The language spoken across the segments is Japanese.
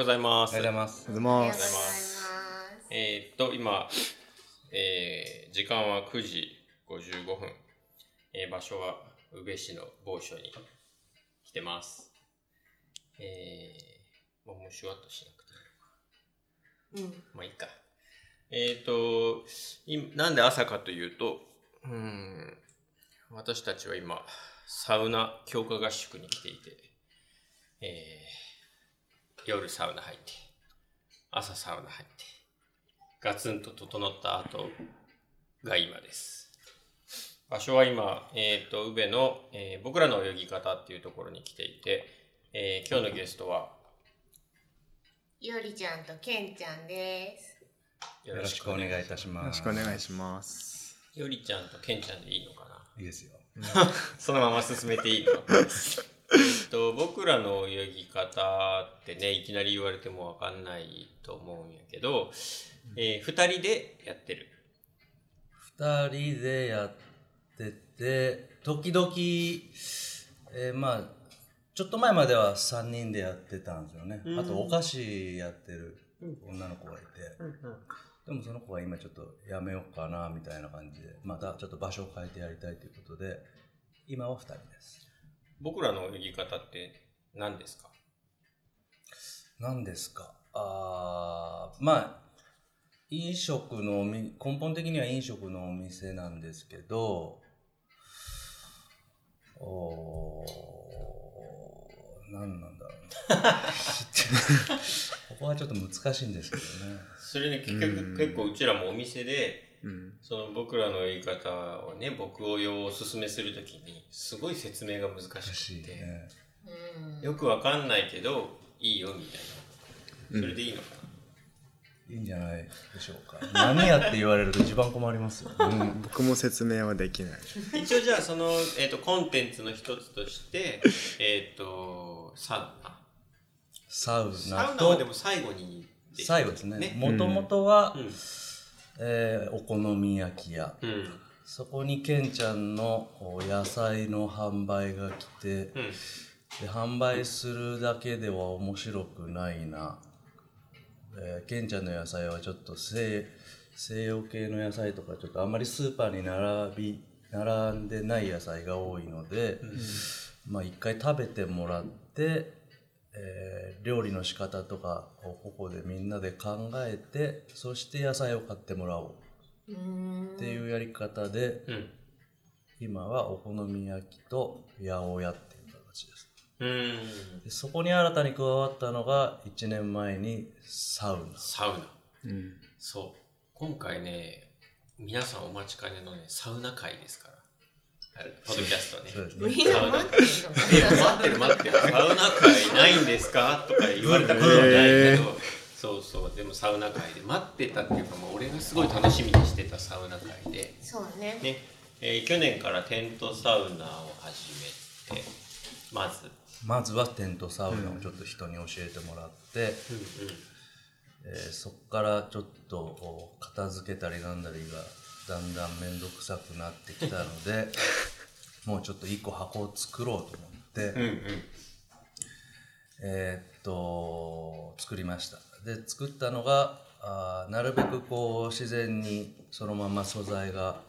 ございますおはようございます。おはようございます。えーっと今、えー時間は9時55分、えー場所は宇部市の某所に来てますえー、もうもうシュワッとしなくていいのかうん。まあいいか。えっ、とい、なんで朝かというと、うん、私たちは今、サウナ強化合宿に来ていて、えー夜サウナ入って、朝サウナ入って、ガツンと整った後が今です。場所は今、えっ、と、宇部の、えー僕らの泳ぎ方っていうところに来ていて、えー今日のゲストは、ゆりちゃんとけんちゃんです。よよろしくお願いいたしよろします。くお願いします。よりちゃんとけんちゃんでいいのかな？いいですよ。そのまま進めていいの？えっと僕らの泳ぎ方ってねいきなり言われてもわかんないと思うんやけど、えー、2人でやってる。二人でやってて、時々、えーまあ、ちょっと前までは三人でやってたんですよね。あと、お菓子やってる女の子がいて、でもその子が今ちょっとやめようかな、みたいな感じで、またちょっと場所を変えてやりたいということで、今は二人です。僕らの泳ぎ方って何ですか？何ですか？あーまあ飲食の根本的には飲食のお店なんですけどおー何なんだろうな ここはちょっと難しいんですけどね。それね結う局ん結構うちらもお店でうん。その僕らの泳ぎ方をね僕を用おすすめするときにすごい説明が難しくて、ね。うん。よくわかんないけどいいよみたいな。それでいいのかな、いいんじゃないでしょうか。何やって言われると一番困りますよ、うん、僕も説明はできない。一応じゃあその、えー、とコンテンツの一つとして、えっ、とサウナ。サウサナとウナはでも最後に最後ですね。ね。もともとは、うんえーお好み焼き屋。うん。そこにケンちゃんのお野菜の販売が来てうん。で販売するだけでは面白くないな、えー、ケンちゃんの野菜はちょっと西西洋系の野菜とかちょっとあんまりスーパーに並び並んでない野菜が多いので、まあ一回食べてもらって、えー料理の仕方とかをここでみんなで考えてそして野菜を買ってもらおう。うん。っていうやり方で、うん。今はお好み焼きと八百屋っていう形です。うん。でそこに新たに加わったのが1年前にサウナ。サウナ。うん。そう。今回ね皆さんお待ちかねのねサウナ会ですから。はいポッドキャストね。そうですね。みんな待ってるえ待ってる。サウナ会ないんですか？とか言われたことはないけど。そうそう。でもサウナ会で待ってたっていうかもう俺がすごい楽しみにしてたサウナ会で。の。そうね。ね、えー去年からテントサウナを始めてまず、まずはテントサウナをちょっと人に教えてもらって、うんうん、えーそこからちょっとお片付けたりなんだりがだんだん面倒くさくなってきたので もうちょっと一個箱を作ろうと思って、うんうん。えーっと作りました。で作ったのがあーなるべくこう自然にそのまま素材が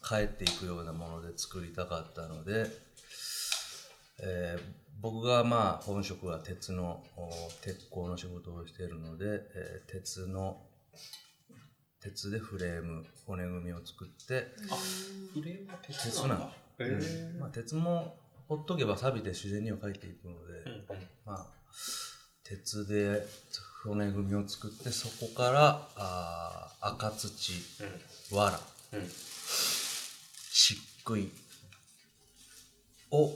返っていくようなもので作りたかったので、えー僕がまあ本職は鉄のお鉄工の仕事をしているので、えー鉄の鉄でフレーム骨組みを作って。あフレームは鉄鉄なんだ。へー。まあ、鉄もほっとけば錆びて自然には帰っていくので、うんうん。まあ、鉄で骨組みを作ってそこからあー赤土藁うん。うん。漆喰を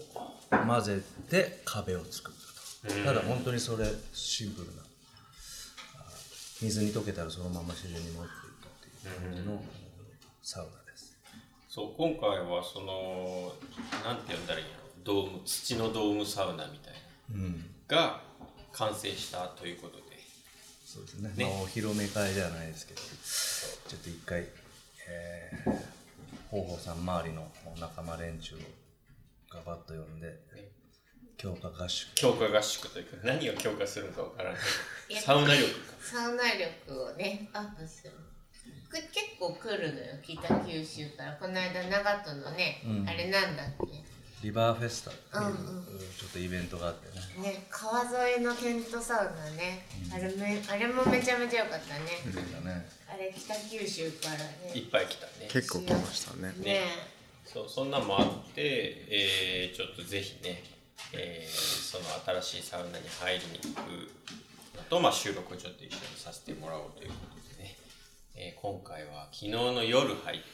混ぜて壁を作ったと、うんただ本当にそれシンプルな。水に溶けたらそのまま自然に持のサウナです、そう今回はそのなんて呼んだらいいんやろドーム土のドームサウナみたいうん、なが完成したということで。そうですね。ね。まあ、お披露目会ではないですけどちょっと一回、えー、広報さん周りの仲間連中をガバッと読んで、強化合宿。強化合宿というか、何を強化するのかわからない。サウナ力か。サウナ力をねアップする結構来るのよ。北九州から。この間長門のね、うん。あれなんだっけ？リバーフェスタっていう、うんうん。ちょっとイベントがあってね。ね川沿いのテントサウナね、あれめあれもめちゃめちゃ良かったね、ね。あれ北九州からいっねぱい来たね。結構来ましたね。ね。そう、そんなんもあって、えーちょっとぜひね、えーその新しいサウナに入りに行くのと、まあ、収録をちょっと一緒にさせてもらおうということで。ね、えー今回は昨日の夜入って、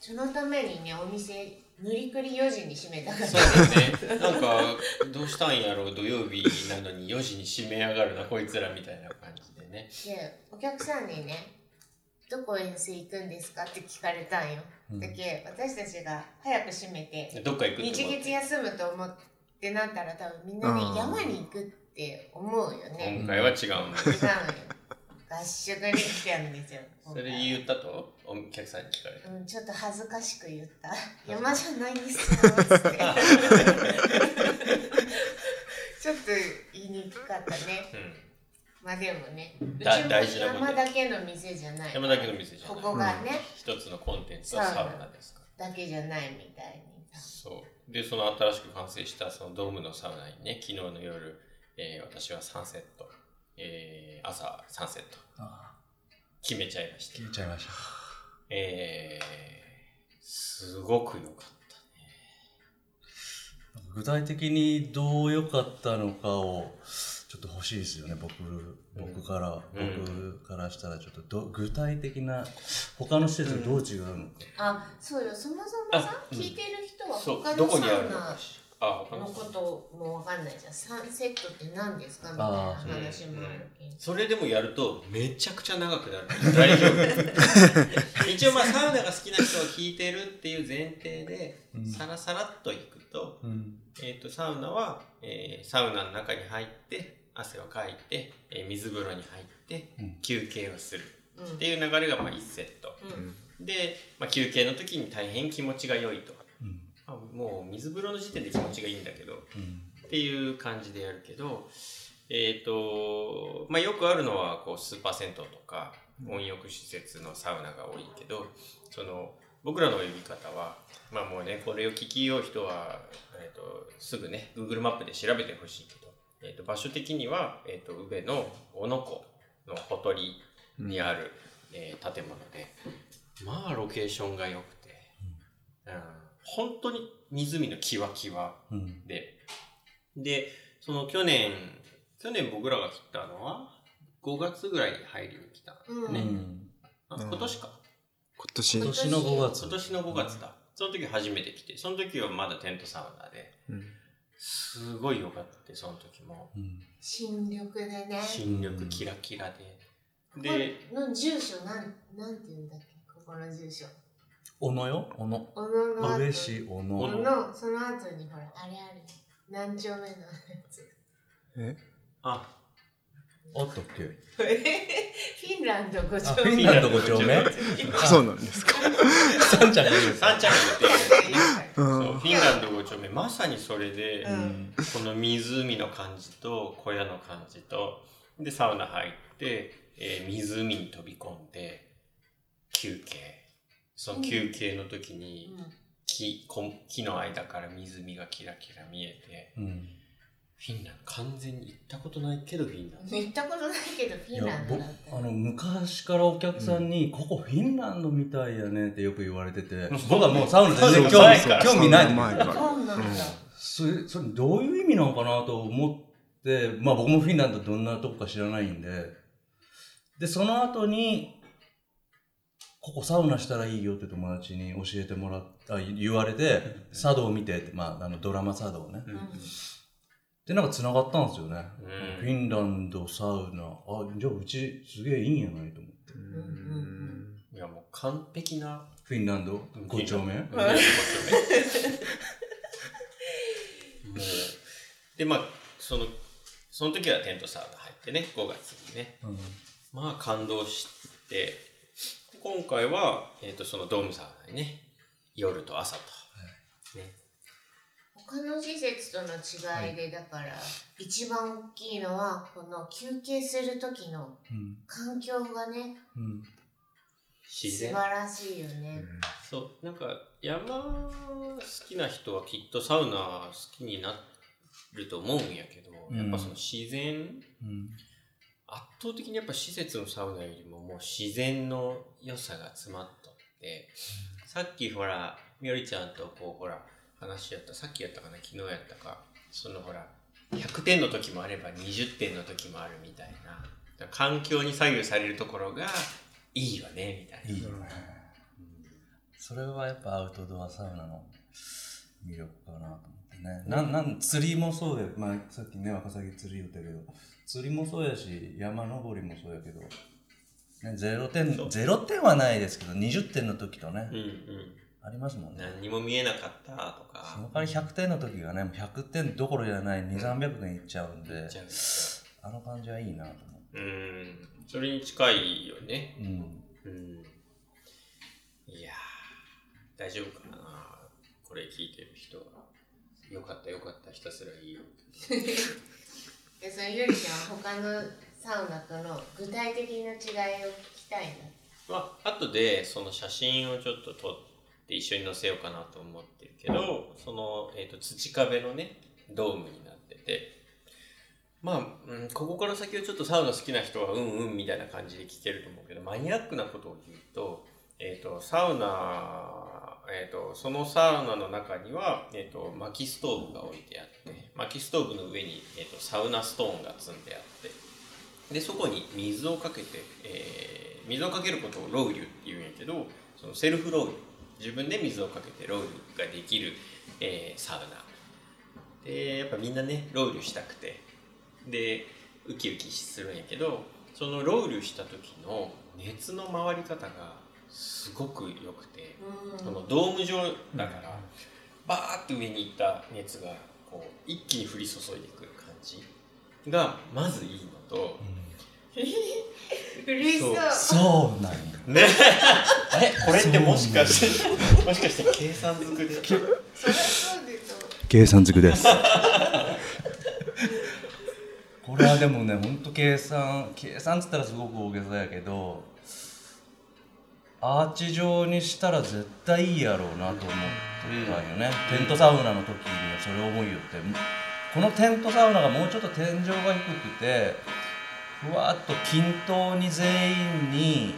そのためにねお店無理くり4時に閉めたからそうですね。なんか、どうしたんやろう、土曜日なのに4時に閉めやがるな、こいつらみたいな感じでね。でお客さんにね「どこ遠征行くんですか?」って聞かれたんよ、だけ私たちが早く閉めてどっか行く日月休むと思ってなったら多分みんなねうん山に行くって思うよね今回は違うんだ。違うのよ合宿に来てるんですよそれ言ったと？お客さんに聞かれた。うん、ちょっと恥ずかしく言った「山じゃないですよ」つって。ちょっと言いにくかったね。うん。まあでもねうちだも山だけの店じゃない。山だけの店じゃない。ここがね、一つのコンテンツはサウナですか。ら。だけじゃないみたいにさそう。で、その新しく完成したそのドームのサウナにね、昨日の夜、えー私は3セット、えー朝3セットあ。決めちゃいまして消、えちゃいました。えー、すごく良かったね。具体的にどう良かったのかをちょっと欲しいですよね。僕僕から、うん。僕からしたらちょっとど具体的な他の施設とどう違うのか、あそうよ。そもそもさ聞いてる人はそう。他、どのサこにあるのウナかし。あ、他ののこともわかんないじゃん。サンセットって何ですか？みたいな話もあるけん。それでもやるとめちゃくちゃ長くなる。大丈夫。一応まあサウナが好きな人は聞いてるっていう前提で、うん。さらさらっといくと、うん。えー、とサウナは、えーサウナの中に入って汗をかいて、えー水風呂に入ってうん。休憩をする。うん。っていう流れがまあ1セット。うん。で、まあ、休憩の時に大変気持ちが良いと、もう水風呂の時点で気持ちがいいんだけどうん。っていう感じでやるけどえっ、とまあよくあるのはこうスーパー銭湯とか温浴施設のサウナが多いけどその僕らの呼び方はまあもうねこれを聞きよう人は、えー、とすぐね Google マップで調べてほしいけど、えー、と場所的には、えー、と宇部の小野湖のほとりにある、えー建物でまあロケーションが良くて、うん、本当に湖のキワキワうん。で、で、その去年、去年僕らが来たのは、5月ぐらいに入りに来た。うん。うねん。あ今年か。今年。今年の5月。今年の5月だ。その時初めて来て、その時はまだテントサウナで、うん。すごい良かった、その時も。うん。新緑でね。新緑キラキラで。こで、この住所なんなんて言うんだっけ？ここの住所小野よ？小野小野の後。宇部市小小野野その後にほらあれある。何丁目のやつ。え？あ。あ、ったっけ？フィンランド5あ丁目？フィンランド5丁目。あ。そうなんですか。さんちゃんが言う三着っていう。フィンランド5丁目、まさにそれで、うん。この湖の感じと小屋の感じとでサウナ入って、えー湖に飛び込んで休憩その休憩の時に木こ木の間から湖がキラキラ見えてうんフィンランド完全に行ったことないけどフィンランド。行ったことないけどフィンランドだった。あの昔からお客さんに、ここフィンランドみたいやねってよく言われてて僕はもうサウナ全然興味興味ない前からそうなんだ。それそれどういう意味なのかなと思ってまあ僕もフィンランドどんなとこか知らないんで。でその後にここサウナしたらいいよって友達に教えてもらった言われて茶道を見てって、まあ、あのドラマ茶道ね。うん。でなんか繋がったんですよね、うん。フィンランドサウナ。あじゃあうちすげえいいんやないと思って。うん。いやもう完璧なフィンランド？うん。5丁目。でまあそのその時はテントサウナ入ってね5月にね。うん。まあ感動して今回は、えー、とそのドームサウナにね夜と朝と、ね、他の施設との違いで、だから一番大きいのはこの休憩する時のうん。環境がねうん。自然。素晴らしいよね。そう。なんか山好きな人はきっとサウナ好きになると思うんやけど、うん。やっぱその自然うん圧倒的にやっぱ施設のサウナよりももう自然の良さが詰まっとって、さっきほらみおりちゃんとこうほら話やったさっきやったかな昨日やったかそのほら100点の時もあれば20点の時もあるみたいな環境に左右されるところがいいよねみたいな。いいよね。それはやっぱアウトドアサウナの魅力かなと思ってね、なんなん釣りもそうや、まあ、さっきねワカサギ釣り言ったけど釣りもそうやし山登りもそうやけど、ね、0点そう。0点はないですけど20点の時とね、うんうん。ありますもんね。何にも見えなかったとか。その代わり100点の時がねもう100点どころじゃない2300点いっちゃうんで、うあの感じはいいなと思って。うん。それに近いよね。うん。うん。いやー大丈夫かな。これ聞いてる人は。よかったよかった。ひたすらいいよ でそのゆりちゃんは他のサウナとの具体的な違いを聞きたいな。まあ後でその写真をちょっと撮って一緒に載せようかなと思ってるけどその、えー、と土壁のねドームになっててまあ、うん、ここから先はちょっとサウナ好きな人はうんうんみたいな感じで聞けると思うけどマニアックなことを言うと,、えー、とサウナ、えー、とそのサウナの中には、えー、と薪ストーブが置いてあって薪ストーブの上に、えー、とサウナストーンが積んであってでそこに水をかけて、えー水をかけることをロウリュって言うんやけどそのセルフロウリュ自分で水をかけてロウリュができる、えーサウナ。でやっぱみんなねロウリュしたくてでウキウキするんやけどそのロウリュした時の熱の回り方がすごく良くてうん。そのドーム状だからバーッと上に行った熱がこう一気に降り注いでくる感じがまずいいのと、嬉しそう。そう。なんやね。あれこれってもしかしてもしかして計算づくで？計算づくです。これはでもね、ほんと計算、計算っつったらすごく大げさやけど、アーチ状にしたら絶対いいやろうなと思ってたんよね。テントサウナの時にそれを思いよって。このテントサウナがもうちょっと天井が低くて、ふわっと均等に全員に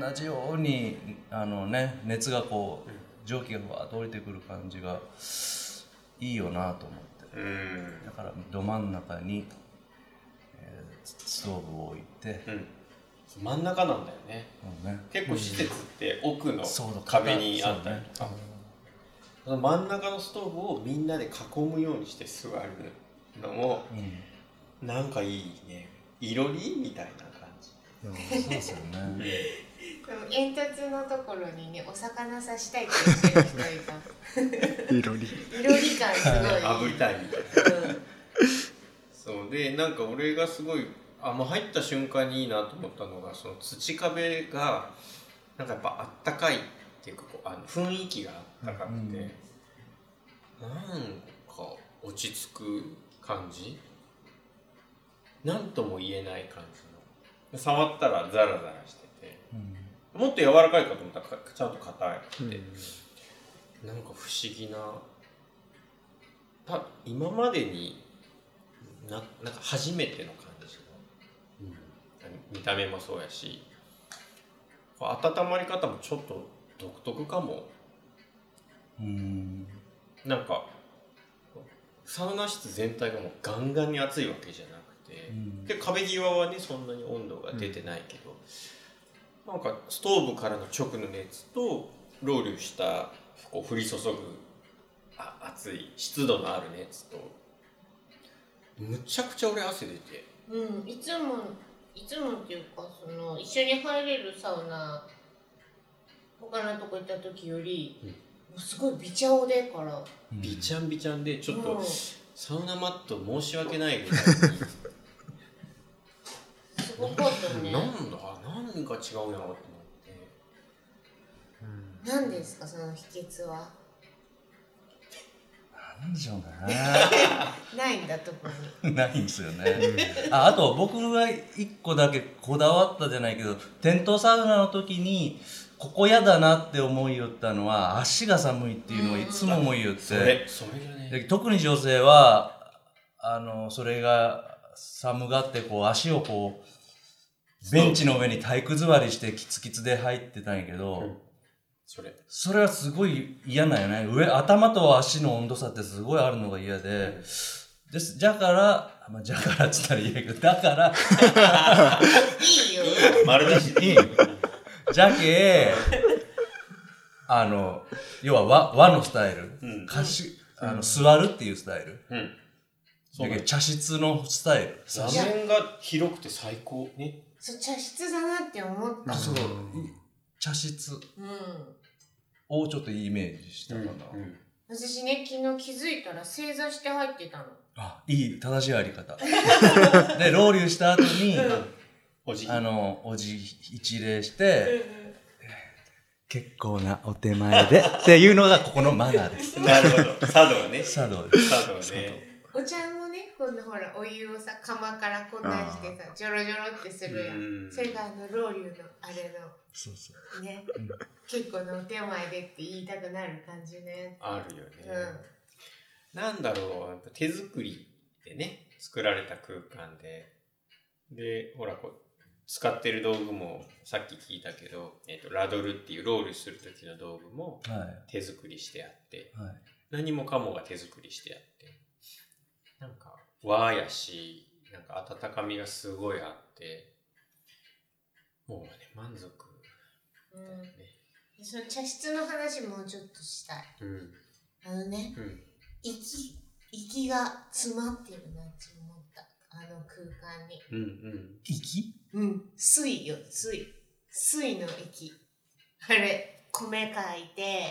同じようにあのね熱がこう蒸気がふわっと降りてくる感じがいいよなと思って。うんだからど真ん中に、えーストーブを置いて、うん真ん中なんだよね。ね、結構施設って奥の壁にあったりとか。その真ん中のストーブをみんなで囲むようにして座るのもうん。なんかいいね。いろりみたいな感じ。そうですよね。煙突のところにね、お魚刺したいって言ってる人いた。いろり。いろり感すごい。炙りたいみたいな。うん。そう。でなんか俺がすごいあもう入った瞬間にいいなと思ったのがその土壁がなんかやっぱあったかいっていうかこうあの雰囲気があったかくて、なんか落ち着く感じ？なんとも言えない感じの。触ったらザラザラしててうん。もっと柔らかいかと思ったらかちゃんと硬くて、なんか不思議なた今までにななんか初めての、見た目もそうやし温まり方もちょっと独特かも。うん。なんかサウナ室全体がもうガンガンに暑いわけじゃなくて、うん。で壁際はねそんなに温度が出てないけど、なんかストーブからの直の熱とロウリュしたこう降り注ぐあ熱い湿度のある熱とむちゃくちゃ俺汗出て。うん、いつもいつもっていうかその一緒に入れるサウナ他のとこ行った時より、うんもうすごいビチャオでから、びちゃんびちゃんでちょっとうん。サウナマット申し訳ないぐらい。すごかったに、ね。なんだ？何が違うんやろうと思って。何ですかその秘訣は？なんでしょうか ないんだと。ないんですよね。ああと僕が一個だけこだわったじゃないけど、テントサウナの時に、ここ嫌だなって思いよったのは、足が寒いっていうのをいつも思いよって。それ、それがね。で特に女性は、あの、それが寒がって、こう、足をこう、ベンチの上に体育座りしてキツキツで入ってたんやけど、うんそれ。それはすごい嫌なんよね。上、頭と足の温度差ってすごいあるのが嫌で、です、だから、まあ、じゃからって言ったら嫌やけど、だから、いいよ丸出しで。じゃけ、あの、要は和和のスタイル、うんかしあの座るっていうスタイル、うん。そうだ茶室のスタイル。座面が広くて最高。ね。そう茶室だなって思ったそう、茶室うんをちょっとイメージしたかな。うん私ね昨日気づいたら正座して入ってたのあ、いい、正しいあり方。で、ロウリュした後に、おじあの、おじ一礼して、結構なお手前でっていうのがここのマナーです。なるほど。茶道ね。茶道です。茶道ね。お茶もね今度ほらお湯をさ釜からこんなんしてさジョロジョロってするやうんんそれがあのロウリュのあれそうそう。のねうん結構なお手前でって言いたくなる感じねあるよね。うんなんだろう、やっぱ手作りでね、作られた空間で、で、ほら、こう、使ってる道具も、さっき聞いたけど、えっ、と、ラドルっていうロールする時の道具もは手作りしてあって、い。はい。何もかもが手作りしてあって、なんか、和やし、なんか温かみがすごいあって、もうね、満足うん。その茶室の話もうちょっとしたい。うん。あのねうん。息息が詰まってるなって思った。あの空間に。うんうん。息？うん。水よ水。水の息。あれ米書いて。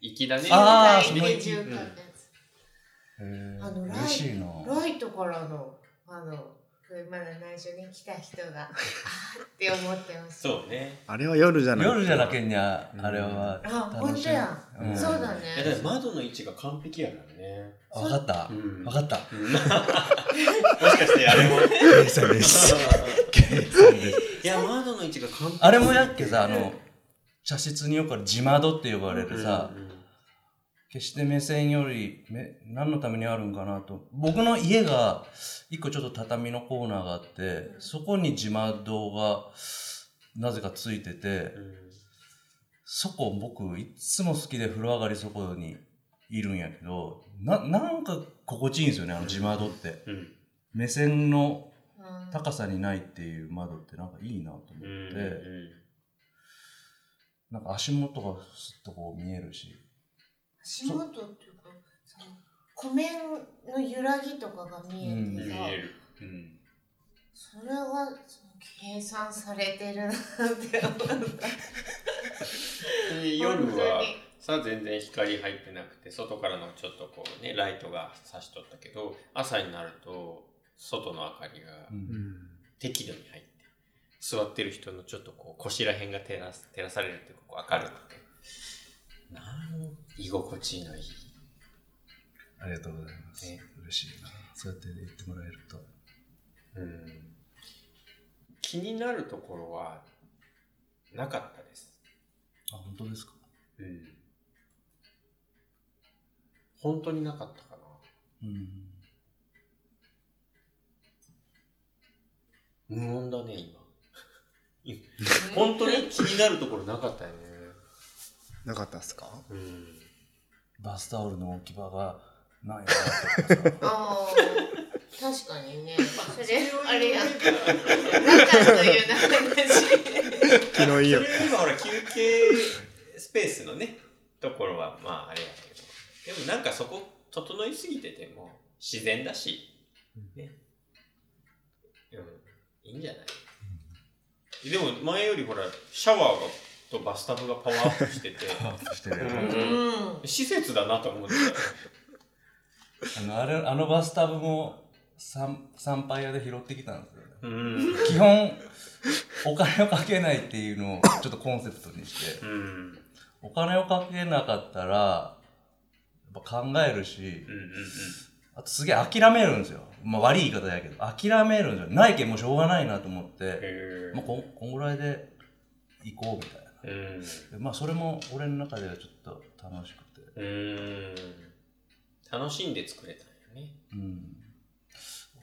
粋だね。あー書いてその息。重かったやつ、へあのライ。ライトからのあのまだ内緒に来た人が って思ってますそうね。あれは夜じゃない夜じゃなけんにゃ、あれはあ楽しい。本当や、うんそうだいやだ窓の位置が完璧やからね。わかったうんわかった。うんもしかしてあれも。計算です。計算です。いや、窓の位置が完璧。あれもやっけさ、あの、茶室によくある地窓って呼ばれるさ、うんうん決して目線よりめ何のためにあるんかなと。僕の家が一個ちょっと畳のコーナーがあってそこに自窓がなぜかついててそこ僕いっつも好きで風呂上がりそこにいるんやけどななんか心地いいんですよねあの自窓って。うん。うん目線のうん。高さにないっていう窓ってなんかいいなと思って、うんなんか足元がすっとこう見えるし足元っていうかその湖面の揺らぎとかが見えて見さ、える。うん。それがその計算されてるなって思ったで夜はにさ全然光入ってなくて外からのちょっとこうねライトが差しとったけど朝になると外の明かりが適度に入って座ってる人のちょっとこう腰ら辺が照らす照らされるってこう明るくてなん居心地のいい。ありがとうございます、ね。嬉しいな。そうやって言ってもらえると。うん。気になるところはなかったです。あ本当ですか？うん。本当になかったかな。うん。無音だね今。本当に気になるところなかったよねなかったっすか？うん。バスタオルの置き場がないなとかさあー。確かにね。それあれやなかったいうな話昨日いいよそれ今ほら休憩スペースのねところはまああれやけど。でもなんかそこ整いすぎてても自然だし。ね。うん。いいんじゃない？でも前よりほらシャワーがとバスタブがパワーアップしてて。してる、うんうん。施設だなと思ってあのあれあのバスタブも参参拝屋で拾ってきたんですようん。基本お金をかけないっていうのをちょっとコンセプトにして。うん。お金をかけなかったらぱ考えるし、うんうんうん。あとすげえ諦めるんですよ。まあ悪い言い方やけど、諦めるんですよ。ないけんもうしょうがないなと思って、へまあこんこんぐらいで行こうみたいな。え。うん。でまあそれも俺の中ではちょっと楽しくて。うーん。楽しんで作れたんよね。うん。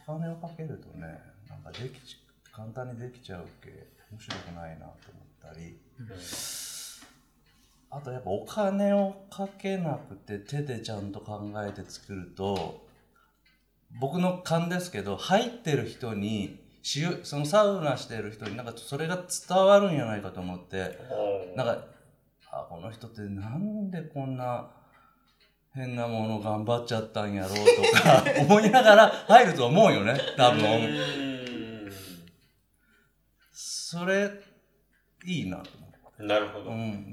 お金をかけるとね、なんかできち、簡単にできちゃうけ、面白くないなと思ったり。あとやっぱお金をかけなくて手でちゃんと考えて作ると僕の勘ですけど入ってる人にしゆそのサウナしてる人になんかそれが伝わるんじゃないかと思ってなんかあこの人ってなんでこんな変なもの頑張っちゃったんやろうとか 思いながら入ると思うよね多う分ーそれいいなと思ん。なるほう、ど。うん、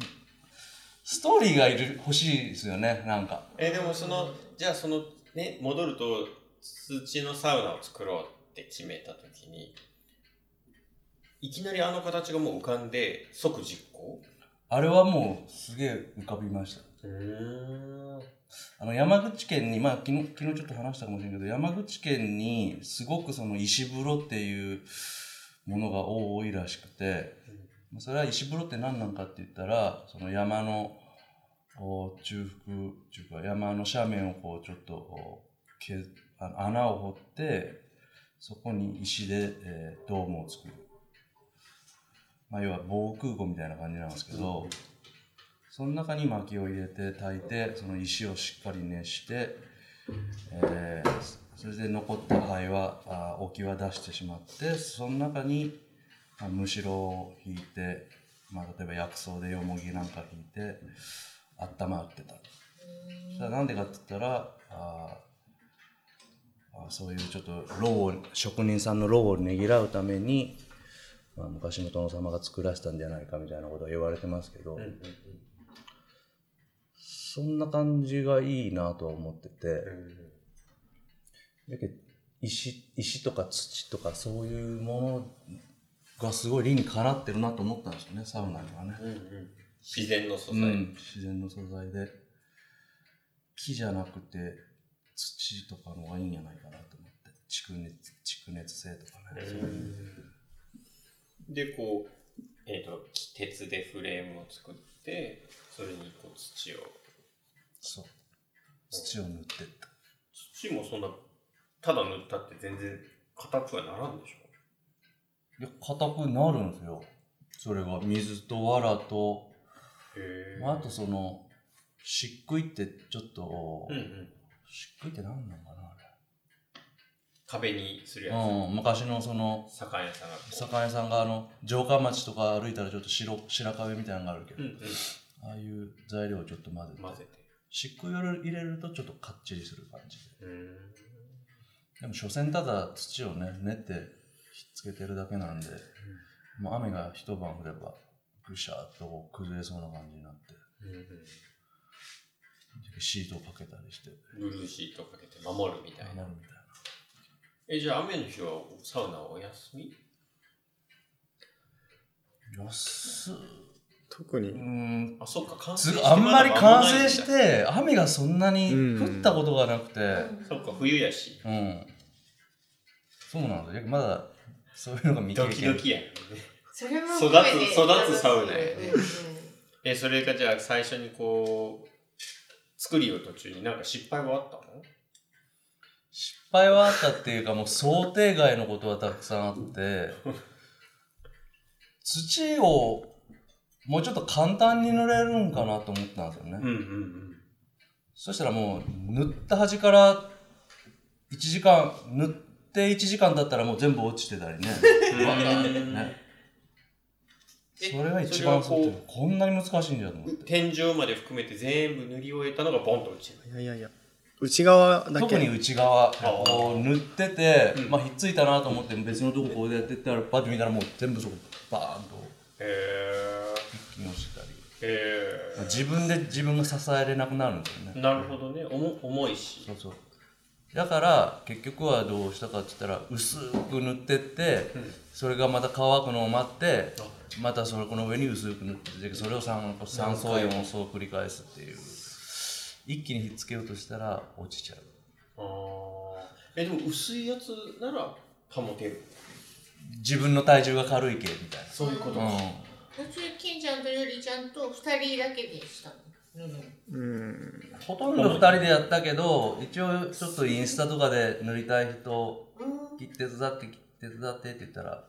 ストーリーがいる欲しいですよねなんか。え、でもその、じゃあその、ね、戻ると、土のサウナを作ろうって決めたときに、いきなりあの形がもう浮かんで、即実行？あれはもうすげえ浮かびました。あの山口県に、まあ昨日、昨日ちょっと話したかもしれんけど、山口県にすごくその石風呂っていうものが多いらしくて、まあそれは石風呂って何なんかって言ったら、その山のお中腹、中か山の斜面をこうちょっと穴を掘って、そこに石で、えードームを作る。まあ要は防空壕みたいな感じなんですけど、その中に薪を入れて炊いてその石をしっかり熱して、えーそれで残った灰はあー置きは出してしまってその中に、まあ、むしろを引いて、まあ、例えば薬草でよもぎなんか引いて温まってたそれはなんでかって言ったらあそういうちょっと労を職人さんの労をねぎらうために、まあ、昔の殿様が作らせたんじゃないかみたいなことが言われてますけど、うんうんうん。そんな感じがいいなとは思ってて、うんだけど石石とか土とかそういうものがすごい理にかなってるなと思ったんですよねサウナにはね、うんうん。自然の素材。うん、自然の素材で。木じゃなくて土とかの方がいいんじゃないかなと思って。蓄熱蓄熱性とかね、そういうで、こう、えっ、と、鉄でフレームを作って、それにこう土を。そう。土を塗ってった。土もそんな、ただ塗ったって全然硬くはならんでしょ？いや硬くなるんですよ。それが。水と藁と。へまあ、あとその漆喰ってちょっと、うんうん。漆喰って何なのかな壁にするやあれ、うん、昔のそのつ。酒屋さんがこう。酒屋さんがあの城下町とか歩いたらちょっと白白壁みたいなのがあるけど、うんうん。ああいう材料をちょっと混ぜて混ぜて。漆喰を入れるとちょっとかっちりする感じでうん。でも所詮ただ土をね練ってひっつけてるだけなんで、もう雨が一晩降ればぐしゃっと崩れそうな感じになってうんうん。シートをかけたりしてブルーシートをかけて守るみたいな。みたいなえ、じゃあ雨の日はサウナはお休み安特にう。んあ、そっか、完成あんまり完成し。て雨がそんなに降ったことがなくてそっか、冬やし。うん、そうなんだまだそういうのが未経ドキドキやんね。それも育つ育つサウナやねえ、それがじゃあ最初にこう、作りを途中になんか失敗はあったの？失敗はあったっていうかもう想定外のことはたくさんあって。土をもうちょっと簡単に塗れるんかなと思ったんですよね、うんうんそしたらもう塗った端から1時間塗って1時間経ったらもう全部落ちてたりね。ね。えそれが一番うこんなに難しいんだと思って天井まで含めて全部塗り終えたのがボンと落ちる。いやいやいや。内側だけ。特に内側ーこう塗ってて、うんまあ、ひっついたなと思って別のとここうでやってったらパッと見たらもう全部そこバーンとへ一気に落ちたりえ。へ自分で自分が支えれなくなるんですよえ。ねなるほどね。重重いしそ。うそうだから結局はどうしたかって言ったら薄く塗ってって、それがまた乾くのを待ってまたそれこの上に薄く塗ってそれを 3, 3層4層繰り返すっていう。一気にひっつけようとしたら落ちちゃう。えでも薄いやつなら保てる？自分の体重が軽いけみたいそういうことか、な、うん、途中ケンちゃんとゆりちゃんと二人だけでしたのうん。ほとんど2人でやったけど一応ちょっとインスタとかで塗りたい人うん手伝って手伝ってって言ったら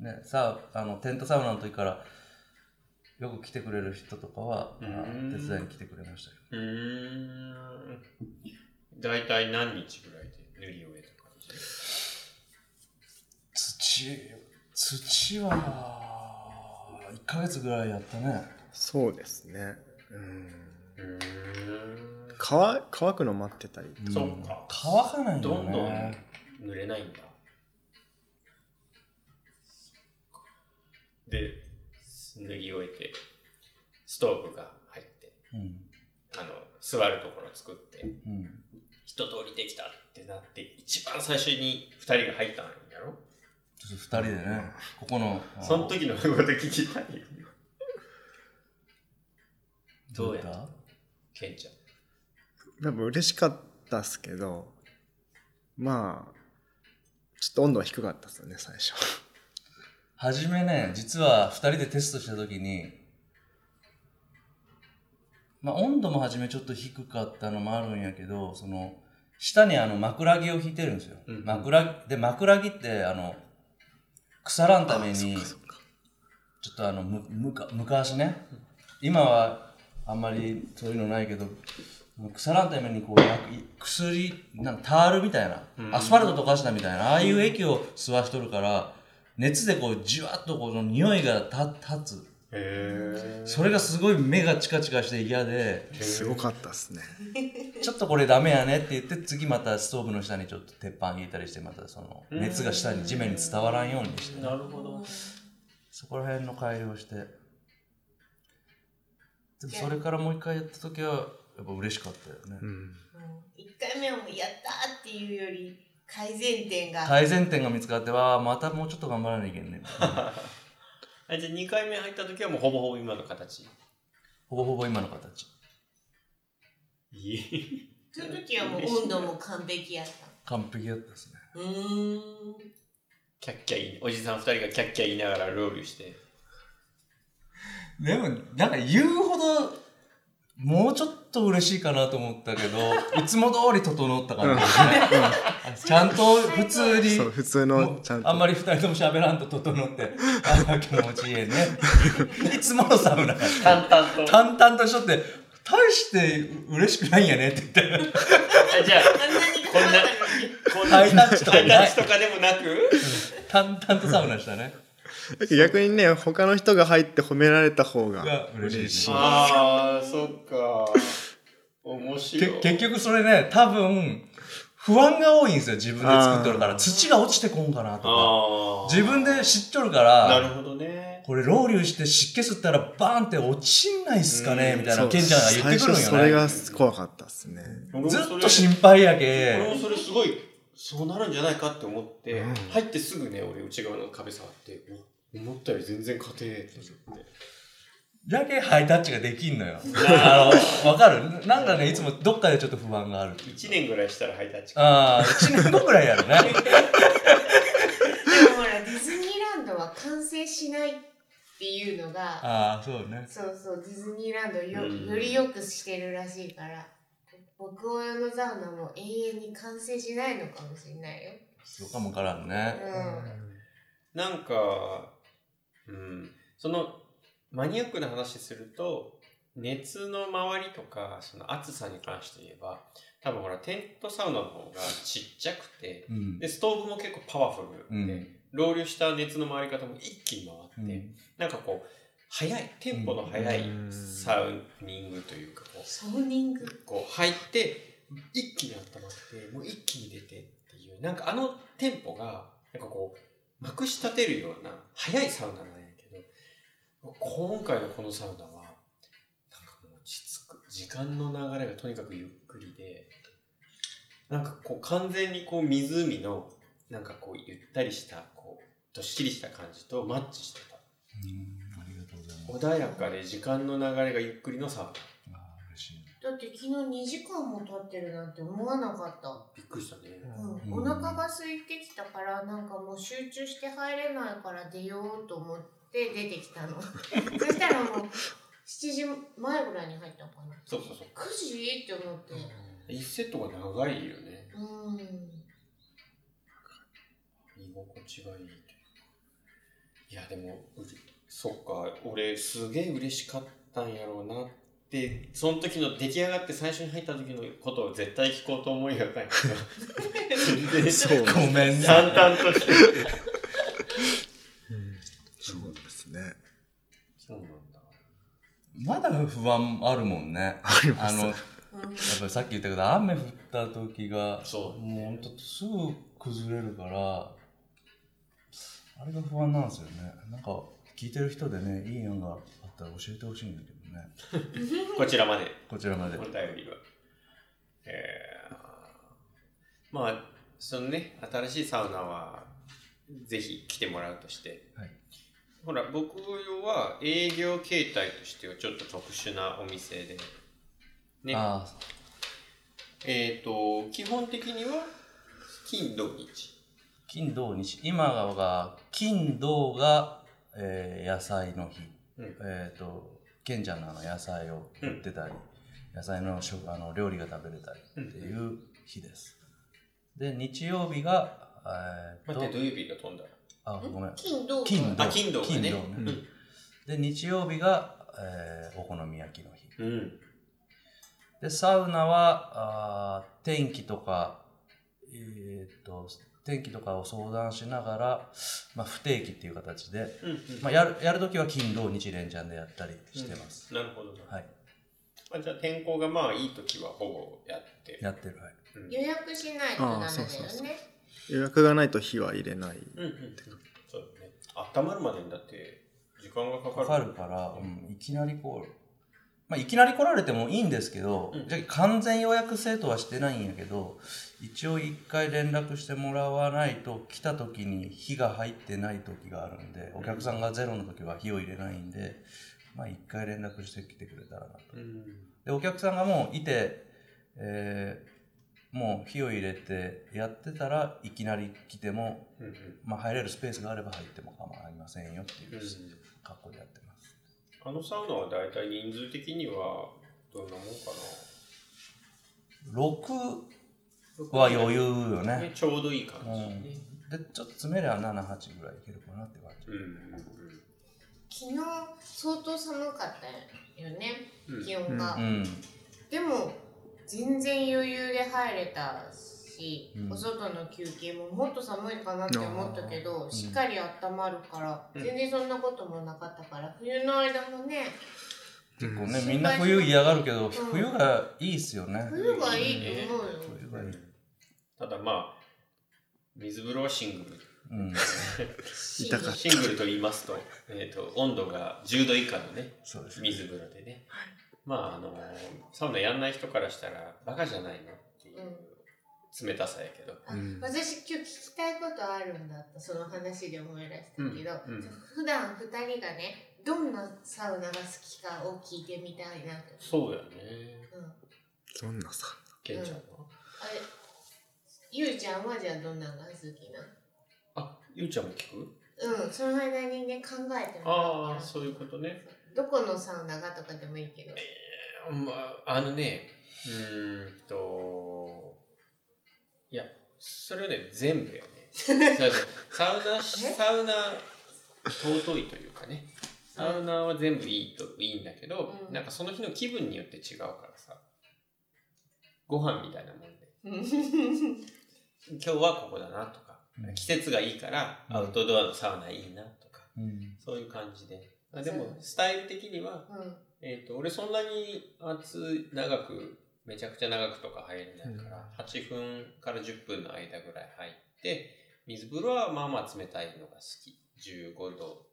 ねさあのテントサウナの時からよく来てくれる人とかはうんあ手伝いに来てくれましたようーん大体何日ぐらいで塗り終えた感じ？土土は1ヶ月ぐらいやったねそうですね。うん。うー。ん乾乾くの待ってたり。そっか。乾かないんだよどんどんね塗れないんだ。で塗り終えてストーブが入ってうん。あの座るところ作ってうん。一通りできたってなって一番最初に2人が入ったんやろ？ちょっと2人でねここのあその時のこ と聞きたいよ。どうやった？ケンちゃん。やっぱ嬉しかったっすけど、まあ、ちょっと温度は低かったっすよね、最初。初めね実は2人でテストした時にまあ温度も初めちょっと低かったのもあるんやけどその下にあの枕木を引いてるんですよ、うん枕で枕木ってあの腐らんためにちょっとあのむむか昔ね。今はあんまりそういうのないけど腐らんためにこう薬薬なんかタールみたいな、アスファルト溶かしたみたいなああいう液を吸わしとるから熱でこうじわっとこの匂いがた立つ。へそれがすごい目がチカチカして嫌ですごかったっすね。ちょっとこれダメやねって言って次またストーブの下にちょっと鉄板引いたりしてまたその熱が下に地面に伝わらんようにして。なるほど。そこら辺の改良をしてでもそれからもう一回やった時はやっぱ嬉しかったよね、うん。うん。一回目はもうやったーっていうより改善点が。改善点が見つかってはまたもうちょっと頑張らないといけんね。あじゃあ2回目入った時はもうほぼほぼ今の形。ほぼほぼ今の形。いい。その時はもう温度も完璧やった。完璧だったですね。うーん。キャッキャ言いおじさん2人がキャッキャ言いながらロウリュしてでもなんか言うほどもうちょっと嬉しいかなと思ったけど いつも通り整った感じ。ですね、ちゃんと普通にそう、普通のちゃんと。あんまり二人とも喋らんと整ってああ気持ちいいね。いつものサウナ淡々と淡々としとって大して嬉しくないんやねって言って。あじゃあこんななこんハイタッチとかハイタッチとかでもなく？淡々とサウナしたね逆にね、他の人が入って褒められた方がが嬉しい嬉しい。ああそっか。面白い。け結局それね多分不安が多いんですよ自分で作っとるから。土が落ちてこんかなとか。自分で知っとるかなるらほどね。これロウリュして湿気吸ったらバーンって落ちないっすかねみたいなケンちゃんが言ってくるん最初それよねが怖かったっすね。ずっと心配やけ。俺もそれすごいそうなるんじゃないかって思って、うん。入ってすぐね俺内側の壁触ってお思ったより全然硬えって思って。じゃけハイタッチができんのよ。あのわかる？なんかねいつもどっかでちょっと不安がある1年ぐらいしたらハイタッチか。ああ1年後ぐらいやるね。でもほらディズニーランドは完成しないっていうのがああそうね。そうそうディズニーランドをよ,、うん。より良くしてるらしいから僕親のサウナも永遠に完成しないのかもしれないよ。そうかもからんね。うん。なんかうん。そのマニアックな話すると熱の周りとかその暑さに関して言えば多分ほらテントサウナの方がちっちゃくてうん。でストーブも結構パワフルで、うん。ロウリュした熱の回り方も一気に回って、うん。なんかこう速いテンポの速いサウニングというかこソーニング？うこう入って一気に温まってもう一気に出てっていうなんかあのテンポがなんかこうまくし立てるような速いサウナなんやけど今回のこのサウナはなんかもう落ち着く時間の流れがとにかくゆっくりでなんかこう完全にこう湖のなんかこうゆったりしたこうどっしりした感じとマッチしてた。うんありがとうございます。穏やかで時間の流れがゆっくりのサウナだって昨日2時間も経ってるなんて思わなかった。びっくりしたね。うん、お腹が空いてきたからなんかもう集中して入れないから出ようと思って出てきたの そしたらもう7時前ぐらいに入ったのかなそうそうそう。9時って思って1セットが長いよね。うん居心地がいい。いや、でも、そっか、俺すげえ嬉しかったんやろうなって、その時の出来上がって最初に入った時のことを絶対聞こうと思いやったんやけど、全然そうごめんね。淡々として。そうですねそうなんだ。まだ不安あるもんね。ありますあの、やっぱりさっき言ったけど、雨降った時が、そうもうほんとすぐ崩れるから、あれが不安なんですよね。なんか、聞いてる人でね、いい案があったら教えてほしいんだけどね。こちらまで。こちらまでお。便りは。えー、まあ、そのね、新しいサウナは、ぜひ来てもらうとして、はいほら、僕は営業形態としてはちょっと特殊なお店で、ね、えっ、と、基本的には、金土日。金土日。今が、金土が、えー野菜の日。うんえっ、と、賢者のあの野菜を売ってたり、野菜の食あの料理が食べれたりっていう日です。で、日曜日が、えー、と待って、土曜日が飛んだ。あ、ごめん。金土金土あ、金土がね。金土ねで、日曜日が、えーお好み焼きの日。うん。うん。で、サウナは、あー天気とか、えーっと、天気とかを相談しながら、まあ、不定期っていう形で、うん、うん。まあ、やる、やるときは金土日連チャンでやったりしてます。なるほどな。はい。まあ、じゃあ天候がまあいい時はほぼやって。やってる。はい。うん予約しないとダメだよあそうそうそうね予約がないと火は入れないうんうん。そうだね。温まるまでにだって時間がかかる。かかるから、うん、いきなりこう、まあ、いきなり来られてもいいんですけど、うんじゃあ完全予約制とはしてないんやけど、一応一回連絡してもらわないと、来た時に火が入ってない時があるんで、お客さんがゼロの時は火を入れないんで、まあ一回連絡してきてくれたらなと。うん。で、お客さんがもういて、えーもう火を入れてやってたらいきなり来ても、うんうん。まあ入れるスペースがあれば入っても構いませんよっていううん格好でやってます。あのサウナは大体人数的にはどんなもんか6なは余裕よねね。ちょうどいい感じ。うん、で、ちょっと詰めりゃ7、8ぐらいいけるかなって感じ。うんうん昨日相当寒かったよねうん気温が、うん。でも全然余裕で入れたし、うんお外の休憩ももっと寒いかなって思ったけど、んしっかり温まるから、うん全然そんなこともなかったから冬の間もね結構ね、みんな冬嫌がるけど、冬がいいっすよね。冬がいいと思うよ、冬がいい。ただまあ、水風呂はシングル。うん。シングルと言いますと、えっ、と、温度が10度以下のね、そうですね。水風呂でね。まあ、あのサウナやんない人からしたら、バカじゃないのっていう冷たさやけど。あうん。私今日聞きたいことあるんだったその話で思い出したけど、うんうん。普段2人がねどんなサウナが好きかを聞いてみたいなと、そうやね。うん、そんなさケンちゃん。は、あれゆうちゃんはじゃあどんなのが好きなあ、ゆうちゃんも聞く？うんその間にね考えてもらああ、そういうことね。どこのサウナがとかでもいいけど。まあ、あのね、うーんと、それはね、全部やね。サウナ、サウナ、尊いというかね、サウナは全部いいといいんだけど、うん。なんかその日の気分によって違うからさ、ご飯みたいなもんで、今日はここだなとか、うん。季節がいいからうん。アウトドアのサウナいいなとか、うん。そういう感じで。あでもスタイル的には、うん。えっ、と、俺そんなに熱い、長く、めちゃくちゃ長くとか入れないから、8分から10分の間ぐらい入って、水風呂はまあまあ冷たいのが好き。15度、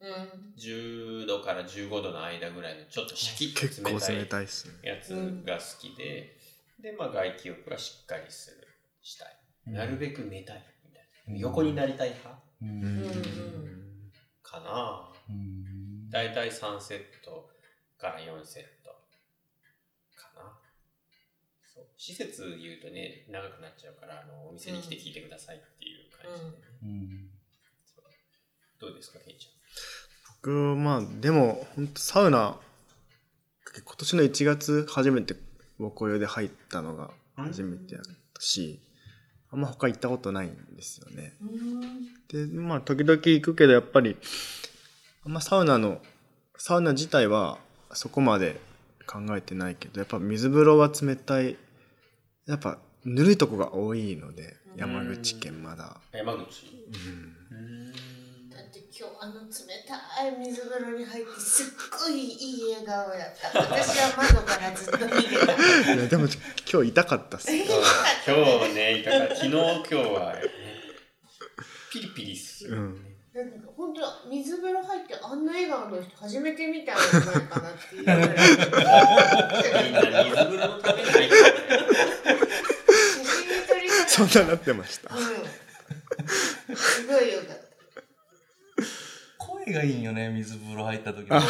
うん10度から15度の間ぐらいのちょっとシャキッと冷たいやつが好きで、で、まあ外気浴はしっかりする、したい。なるべく寝たい、みたいな。うん横になりたい派う。うんかなうん。だいたい3セットから4セットかそう施設言うとね、長くなっちゃうから、あの、お店に来て聞いてくださいっていう感じでね。うん。どうですか、ケンち僕まあでも本当サウナ今年の1月初めて僕用で入ったのが初めてやったし、あんま他行ったことないんですよね。うん。でまあ時々行くけどやっぱりあんまサウナのサウナ自体はそこまで考えてないけどやっぱ水風呂は冷たいやっぱぬるいとこが多いのでうん山口県まだ。山口？うん。だって今日あの冷たい水風呂に入ってすっごいいい笑顔やった。私は窓からずっと見てた。いやでも今日痛かったっす。今日ね、だから昨日、今日は、ね、ピリピリする。うんなんか本当水風呂入ってあんな笑顔の人初めて見たんじゃないかなっていう。ぐらいみんな水風呂のために入って。そんななってましたうんすごいよかった声がいいよね。水風呂入った時の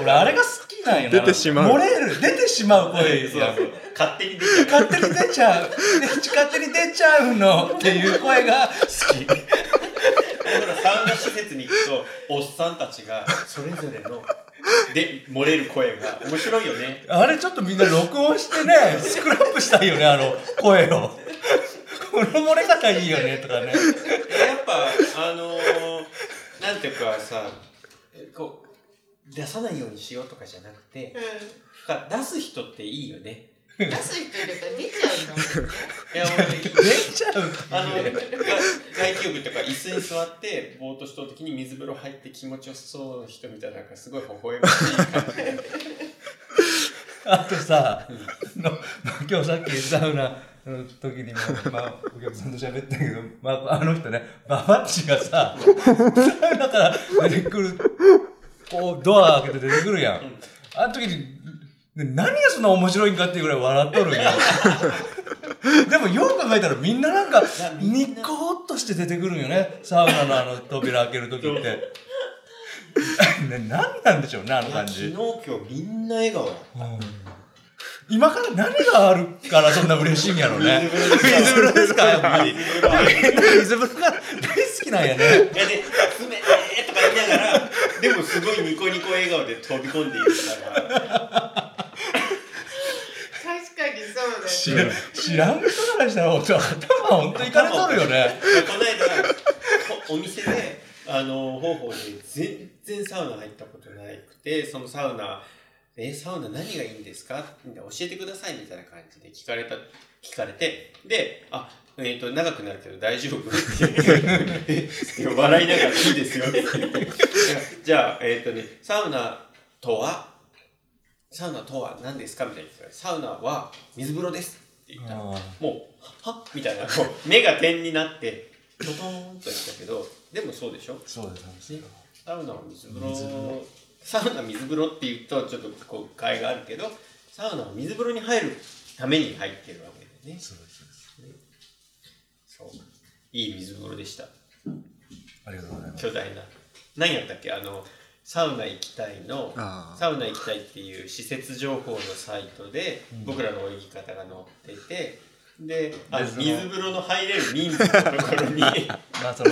俺あれが好きなんよね。出てしまう漏れる出てしまう声そうそう。勝手に出ちゃう。勝手に出ちゃう勝手に出ちゃうのっていう声が好きサウナ施設に行くとおっさんたちがそれぞれの。で漏れる声が面白いよね。あれちょっとみんな録音してねスクラップしたいよねあの声を。この漏れ方いいよねとかね。やっぱあのー、なんていうかさこう出さないようにしようとかじゃなくてう出す人っていいよね。ん出す人いるから出ちゃうんだもんねいや俺出ちゃうあの外気浴とか椅子に座ってぼーっとした時に水風呂入って気持ちよさそうな人みたいななんかすごい微笑ましい感じであとさ、の今日さっきサウナの時にも、まあ、お客さんと喋ったけど、まあ、あの人ね、ババッチがさ、サウナから出てくる、こう、ドア開けて出てくるやん。あの時に、ね何がそんな面白いんかっていうぐらい笑っとるんや。でもよく考えたらみんななんかニコーっとして出てくるんよね。サウナのあの扉開ける時って。ね、何なんでしょうね、あの感じ。昨日今日みんな笑顔だ今から何があるからそんな嬉しいんやろね。水風呂ですかやっぱり。水風呂水風呂が大好きなんやね。いやで、冷てーとか言いながら、でもすごいニコニコ笑顔で飛び込んでいくから、確かにそうだ知ね。ら知らん人からしたら本当頭本当いかれとるよね。この間、おお店で、あの、方法で全然サウナ入ったことなくて、そのサウナ、え、サウナ何がいいんですか？みたいな教えてくださいみたいな感じで聞かれた、聞かれて、で、あ、えっ、と、長くなるけど大丈夫？笑いながらいいですよ。じゃあ、えっ、とね、サウナとは、サウナとは何ですか？みたいな。サウナは水風呂ですって言ったら、もう、は？っみたいな、こう、目が点になって、トトーンとしたけど、でもそうでしょ？そうですね。サウナは水風呂、サウナ水風呂って言うとちょっとこう、害があるけど、サウナは水風呂に入るために入ってるわけだよね。そう。いい水風呂でした。ありがとうございます。巨大な。何やったっけ？あの、サウナ行きたいの、サウナ行きたいっていう施設情報のサイトで、うん僕らの泳ぎ方が載ってて、で、あでその水風呂の入れる人数のところに、まあその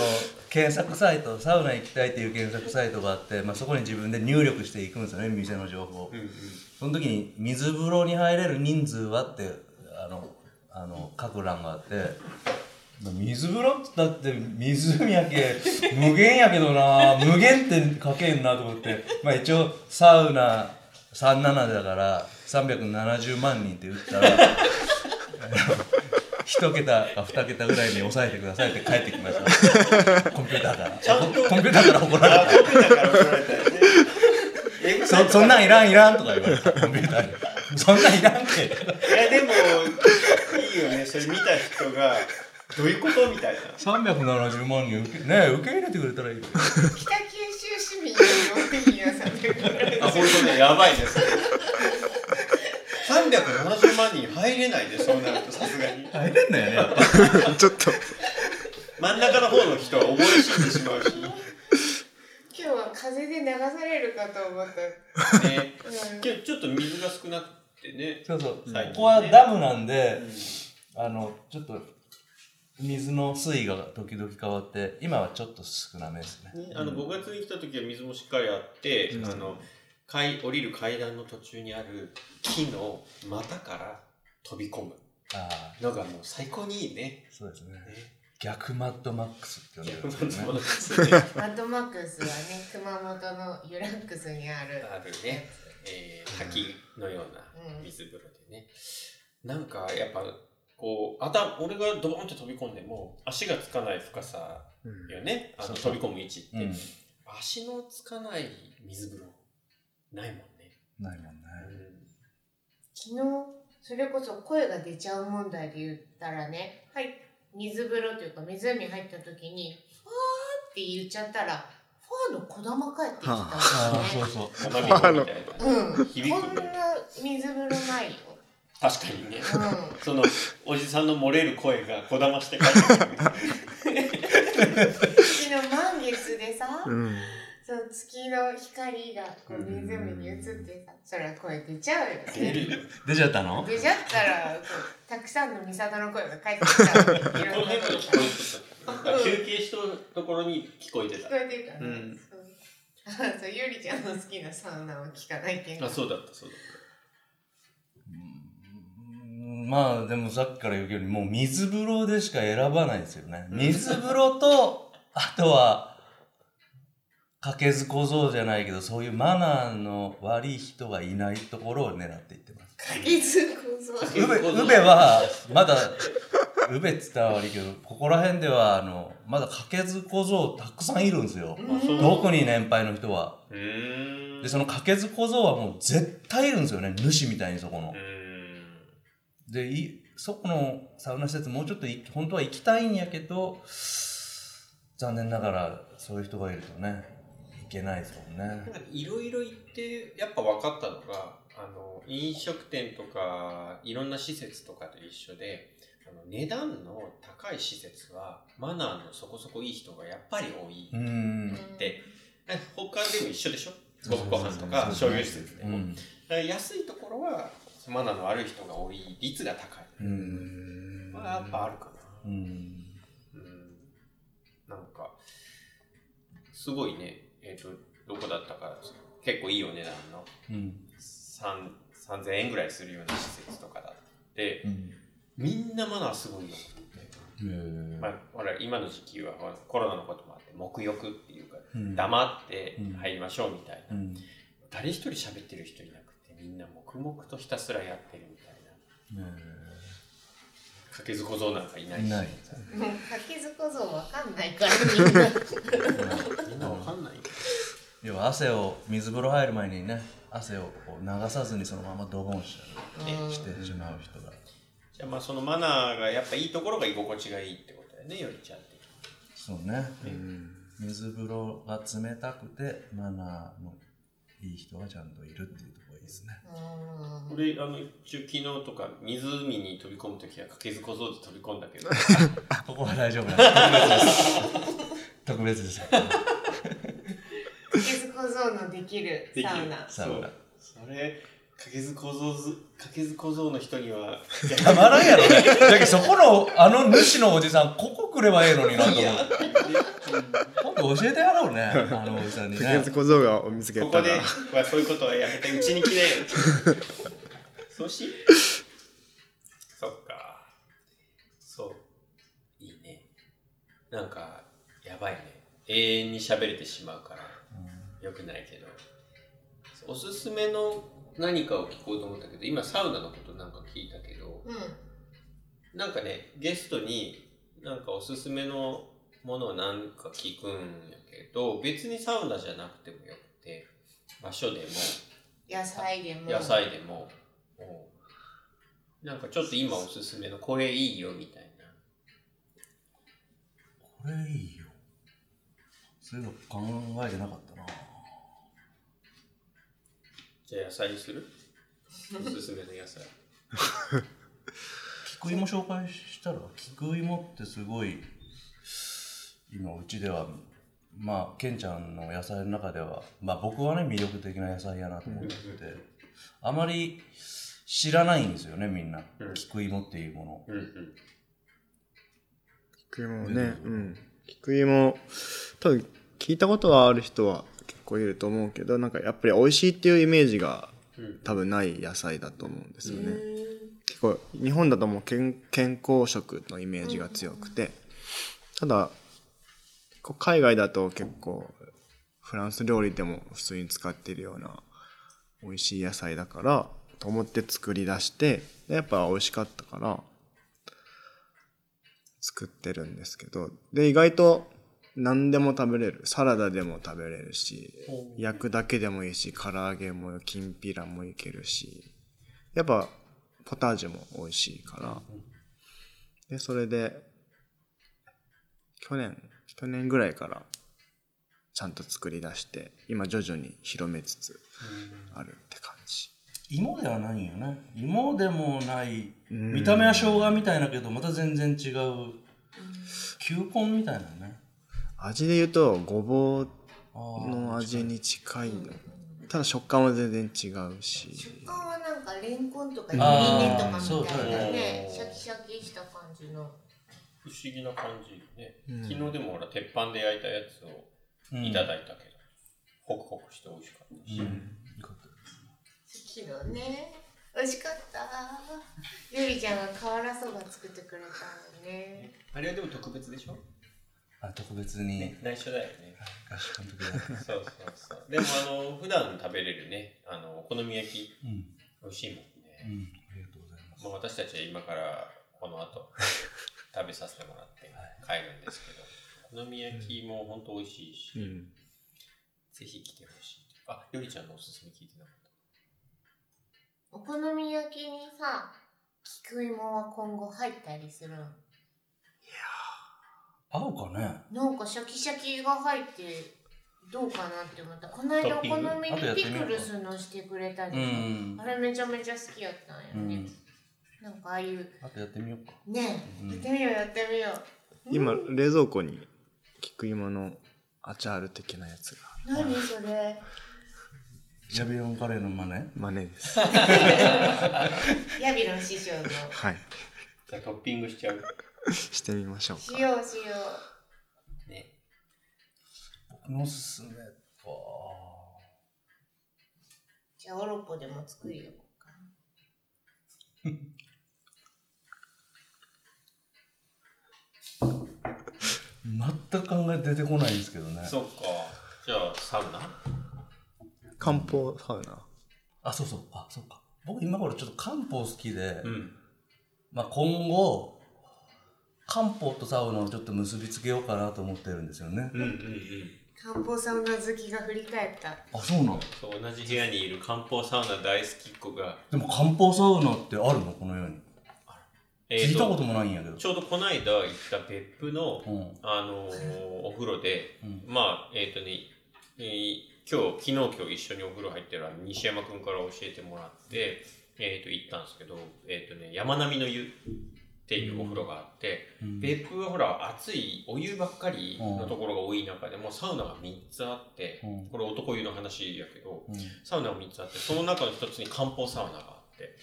検索サイト、サウナ行きたいっていう検索サイトがあって、まあそこに自分で入力していくんですよね、店の情報。うんうんその時に水風呂に入れる人数はってあのあの書く欄があって水風呂？だって湖やけ無限やけどな。無限って書けんなと思って。まあ一応サウナ37だから370万人って言ったらあの 一桁か二桁ぐらいに抑えてくださいって返ってきました。コンピューターから。ちゃんとコンピューターから怒られコンピューターから怒られそそんなんいらんいらんとか言われた。コンピューターに。そんなんいらんって。いやでもいいよね。それ見た人がどういうことみたいな。370万人受けね受け入れてくれたらいいよ北九州市民の皆さんであ本当ねやばいです。370万人入れないでそうなるとさすがに。入れんのよねやっぱ。ちょっと。真ん中の方の人は覚え死んでしまうし。ね今日は風で流されるかと思った、うん、今日ちょっと水が少なくってね。そうそう、ここはダムなんで、あのちょっと水の水位が時々変わって今はちょっと少なめですね。ねあの5月に来た時は水もしっかりあって、うん。あの階降りる階段の途中にある木の股から飛び込む。ああのがもう最高にいいね。そうですね。ね。逆マッドマックスって呼んでるんですよね。マッドマックス。はね熊本のユラックスにある。あるね、えー滝のようなうん。水風呂でね。なんかやっぱこう頭俺がドボンって飛び込んでも足がつかない深さうん。よね、あのそうそう飛び込む位置って、うん。足のつかない水風呂ないもんね。ないもんね。昨日それこそ声が出ちゃう問題で言ったらねはい水風呂というか湖入った時にファーって言っちゃったらファーのこだま帰ってきたんあ。あですねそう。そう。うん、こんな水風呂ないよ。確かにね。うそのおじさんの漏れる声がこだまして帰ってくる。ん、昨日満月でさ、うんその月の光がこう湖に映ってさ、そりゃ声出ちゃうよね。出。出ちゃったの？出ちゃったらたくさんの美里の声が返ってきた。休憩したところに聞こえて聞た。こえてるからね。うんそうあそうゆりちゃんの好きなサウナは聞かないけど。あ、そうだった、そうだっうんまあでもさっきから言うけどもう水風呂でしか選ばないですよね。水風呂とあとはかけず小僧じゃないけどそういうマナーの悪い人がいないところを狙っていってます。かけずこそ。かけ宇部宇部はまだ宇部っつったら悪いけどここら辺ではあのまだかけず小僧たくさんいるんですよ。特に年配の人は。でそのかけず小僧はもう絶対いるんですよね。主みたいにそこの。でいそこのサウナ施設もうちょっとい本当は行きたいんやけど残念ながらそういう人がいるとね行けないですもんね。いろいろ言ってやっぱ分かったのがあの飲食店とかいろんな施設とかと一緒であの値段の高い施設はマナーのそこそこいい人がやっぱり多い、うーん。でえ他でも一緒でしょ？ご飯とか商業施設でも、うん。安いところはマナーの悪い人が多い率が高い、うん。まあ、やっぱあるかな。うん。うんなんかすごいね。えっ、とどこだったか結構いいお値段の。うん。3 3000円ぐらいするような施設とかだって。うん。みんなマナーすごいよまあ、ほら今の時期はコロナのこともあって沐浴っていうかうん。黙って入りましょうみたいな、うん。誰一人喋ってる人いなくてみんな黙々とひたすらやってるみたいな。へかけず小僧なんかいないし。いない。もうかけず小僧わかんないからみんな。みん。なわかんない要は汗を水風呂入る前にね汗をこう流さずにそのままドボンしうん。してしまう人が。じゃあまあそのマナーがやっぱいいところが居心地がいいってことだよねよりちゃんってそうね。うん。水風呂が冷たくてマナーのいい人がちゃんといるっていうとですね。うん。俺あの一応昨日とか湖に飛び込む時はかけず小僧で飛び込んだけど。ここは大丈夫なんです。特別です。特別です。かけず小僧のできるサウナ。サウナ。それかけず小僧ずかけず小僧の人には。たまらんやろね。だけどそこのあの主のおじさんここ来ればええのになと思う今度教えてやろうね あのおじさんにね。小僧がお水けたら。ここではそういうことはやめてうちに来なよ そうし？そっか。そう。いいね。なんかやばいね。永遠に喋れてしまうから。よくないけど。おすすめの何かを聞こうと思ったけど今サウナのことなんか聞いたけど。うん。なんかねゲストになんかおすすめのものをなんか聞くんやけど別にサウナじゃなくてもよくて場所でも。野菜でも。野菜でも、う。んなんかちょっと今おすすめのこれいいよみたいな。これいいよ。そういうの考えてなかったな。じゃあ野菜にする？おすすめの野菜。菊芋紹介したら？菊芋ってすごい今うちではまあケンちゃんの野菜の中ではまあ僕はね魅力的な野菜やなと思っててあまり知らないんですよね、みんな。うん菊芋っていうもの。菊芋ね、うん。菊芋、多分聞いたことがある人は結構いると思うけど、なんかやっぱり美味しいっていうイメージがうん多分ない野菜だと思うんですよね。うん結構日本だともう健健康食のイメージが強くて、ただこう海外だと結構フランス料理でも普通に使っているような美味しい野菜だからと思って作り出してでやっぱ美味しかったから作ってるんですけどで意外と何でも食べれる。サラダでも食べれるし焼くだけでもいいし唐揚げもきんぴらもいけるしやっぱポタージュも美味しいから。でそれで去年去年ぐらいからちゃんと作り出して今徐々に広めつつあるって感じ芋ではないよね。芋でもない。うん見た目は生姜みたいだけど、また全然違う。球根みたいなね。味で言うとごぼうの味に近いのただ食感は全然違うし食感はなんかレンコンとかゆりあー根とかみたいなねシャキシャキした感じの不思議な感じね。うん昨日でもほら、鉄板で焼いたやつをうんいただいたけど、ホクホクして美味しかったし。うん。昨日ね美味しかったゆりちゃんが瓦そば作ってくれたのねあれはでも特別でしょ？あ、特別にね、内緒だよね。合宿の時だ。そうそうそう。でもあの、普段食べれるね、あの、お好み焼き、うん。美味しいもんうね。ん。ありがとうございます。まあ、私たちは今からこの後食べさせてもらって帰るんですけど、お好み焼きも本当美味しいし、うん。ぜひ来てほしい。あ、よりちゃんのおすすめ聞いてなかっお好み焼きにさ菊芋は今後入ったりするん合うかね。なんかシャキシャキが入ってどうかなって思った。この間お好みにピクルスのしてくれたうでしょ、ん。あ。れめちゃめちゃ好きやったんよね、うん。なんかああいうあとやってみようか。ねえ、うん。やってみようやってみよう。今冷蔵庫に菊芋のアチャール的なやつが。何それ？シャビロンカレーの真似？真似です。ヤビロン師匠の。はい。た。じゃあトッピングしちゃう。してみましょうか。しようしよね。僕のおすすめか。うじゃあオロポでも作りようか 全く考え出てこないんですけどね。そっか。じゃあ、サウナ？漢方サウナあ、そうそう。あ、そうか。僕今頃ちょっと漢方好きで、うん。まあ今後、漢方とサウナをちょっと結びつけようかなと思ってるんですよね。うんうんうん。漢方サウナ好きが振り返ったあ、そうなの？そう同じ部屋にいる漢方サウナ大好きっ子が、でも漢方サウナってあるの？この世に。えー聞いたこともないんやけど。ちょうどこの間行った別府の、うん。あのーお風呂で、うん。まあ、えっ、とね、えー今日、昨日今日一緒にお風呂入ってる西山くんから教えてもらって、えっ、と、行ったんですけど、えっ、とね、山並みの湯っていうお風呂があって、うん。別府はほら、暑いお湯ばっかりのところが多い中でも、サウナが3つあって、うん。これ男湯の話やけど、うん。サウナが3つあって、その中の1つに漢方サウナがあって、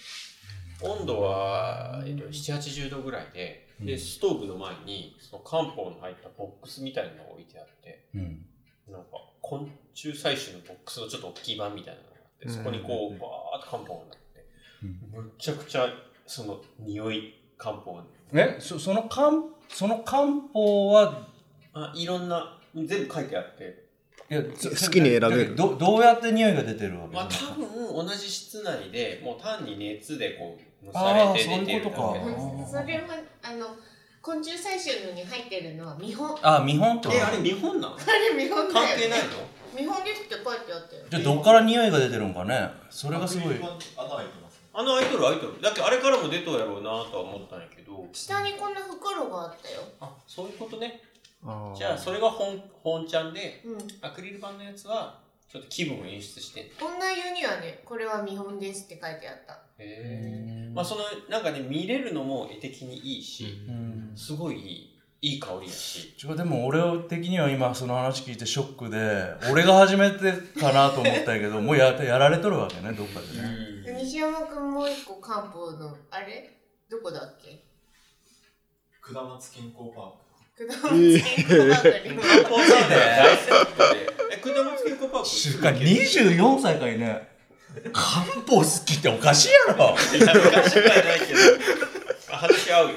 温度は、えっと、7、80度ぐらいで、で、ストーブの前に、その漢方の入ったボックスみたいなのが置いてあって、うん。なんか、昆虫採取のボックスのちょっと大きい版みたいなのがあって、そこにこうん。う、バーっと漢方があって、むっちゃくちゃ、その、匂い漢方がえ、そその漢、その漢方は、あ、いろんな、全部書いてあって、好きに選べる。どどうやって匂いが出てるわけまあ多分同じ室内で、もう単に熱でこう、蒸あさーれて出てるだけそういうことか。であーそれはあの昆虫採集のに入ってるのは見本あ、見本っえ、あれ見本なの？あれ見本だよ関係ないの？見本ですって書いてあったよじゃあどっから匂いが出てるんかね？それがすごい。あのアイドルアイドルだってあれからも出とうやろうなとは思ったんやけど。下にこんな袋があったよ。あそういうことねじゃあそれが本本ちゃんでうん。アクリル板のやつはちょっと気分を演出して。へ女湯にはねこれは見本ですって書いてあった。えまあそのなんかね見れるのも絵的にいいし、うん。すごいいいいい香りやし。でも俺的には今その話聞いてショックで俺が初めてかなと思ったんやけど もうややられとるわけねどっかでね。うん。西山くんもう一個漢方のあれ？どこだっけ？下松健康パーク果物健康パークにも漢方サウナ大好きで。え、果物健康パーク週間24歳かいね漢方好きっておかしいやろいや昔はないけど。あ話合うよ。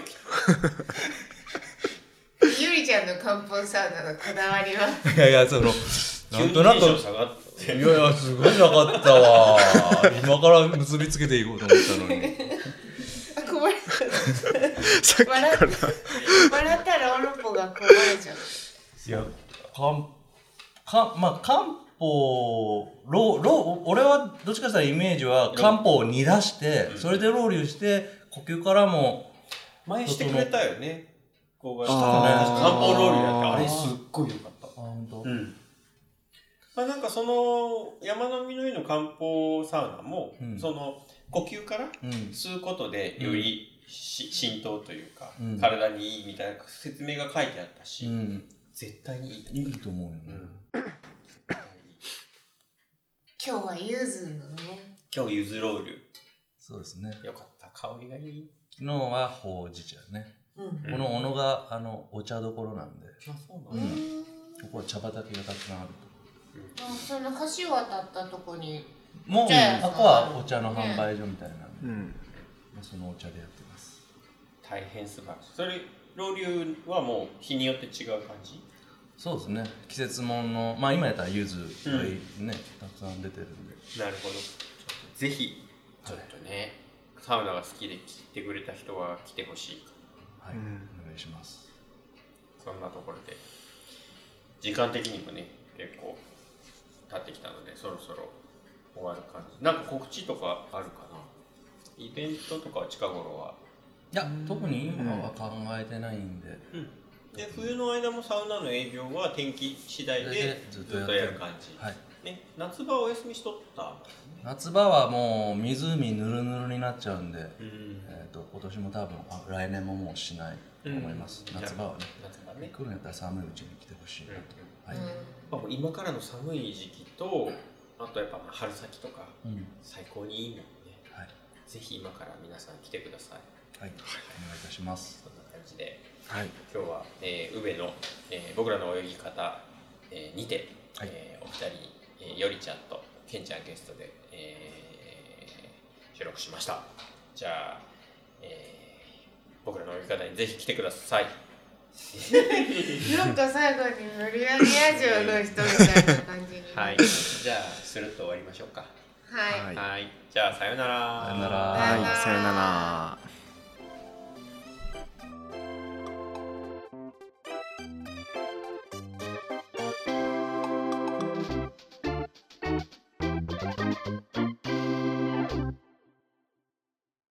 ゆりちゃんの漢方サウナのこだわりはいやいやそのなんとなく。いやいやすごいなかったわ今から結びつけていこうと思ったのにさっき笑っから笑ったらおのぽがこぼれちゃう。いや漢かまあ漢方ロロ俺はどっちかというとイメージは漢方を煮出してそれでロウリュして呼吸からも前してくれたよね。こうが。あー。漢方ロールやって、あれすっごい良かった。あ本当。うん。まあなんかその山の実の湯の漢方サウナも、うん。その呼吸からうん。吸うことでよりし、浸透というか、うん。体にいいみたいな説明が書いてあったし、うん。絶対にいい。といいと思うよね、今日はゆずのね。今日ゆずロール。そうですね。よかった。香りがいい。昨日はほうじ茶ね、うん。うんこの小野があのお茶どころなんで。あそうなんここは茶畑がたくさんあるあその橋渡ったとこに。ともうここはお茶の販売所みたいなんで、うん。そのお茶でやって大変素晴らしいそれロウリュはもう日によって違う感じ？そうですね。季節もんのまあ今やったら柚子がいいね、たくさん出てるんで。なるほど。ぜひちょっとね、サウナが好きで来てくれた人は来てほしい。はい、うんお願いします。そんなところで。時間的にもね結構経ってきたのでそろそろ終わる感じ。なんか告知とかあるかな？イベントとかは近頃は？いや特に今は考えてないんで、で冬の間もサウナの営業は天気次第ででずっとやってる。感じ、はい。ね、夏場はお休みしとった？夏場はもう湖ぬるぬるになっちゃうんで、うん。えー、と今年も多分あ来年ももうしないと思います、うん夏場はね。夏場ね。来るんやったら寒いうちに来てほしいなと、はい、まあもう今からの寒い時期とあとやっぱまあ春先とかうん。最高にいいもんね。はい、ぜひ今から皆さん来てくださいはい、お願いいたします。そんな感じではい。今日は、えー、宇部の、えー僕らの泳ぎ方、えーにて、はい。えーお二人に、えーよりちゃんとけんちゃんゲストで、えー収録しました。じゃあ、えー僕らの泳ぎ方にぜひ来てください。なんか最後に無理やりラジオの人みたいな感じに。はい。じゃあスルッと終わりましょうか。はい。はい。はいじゃあさようなら。さようなら。はい。さよなら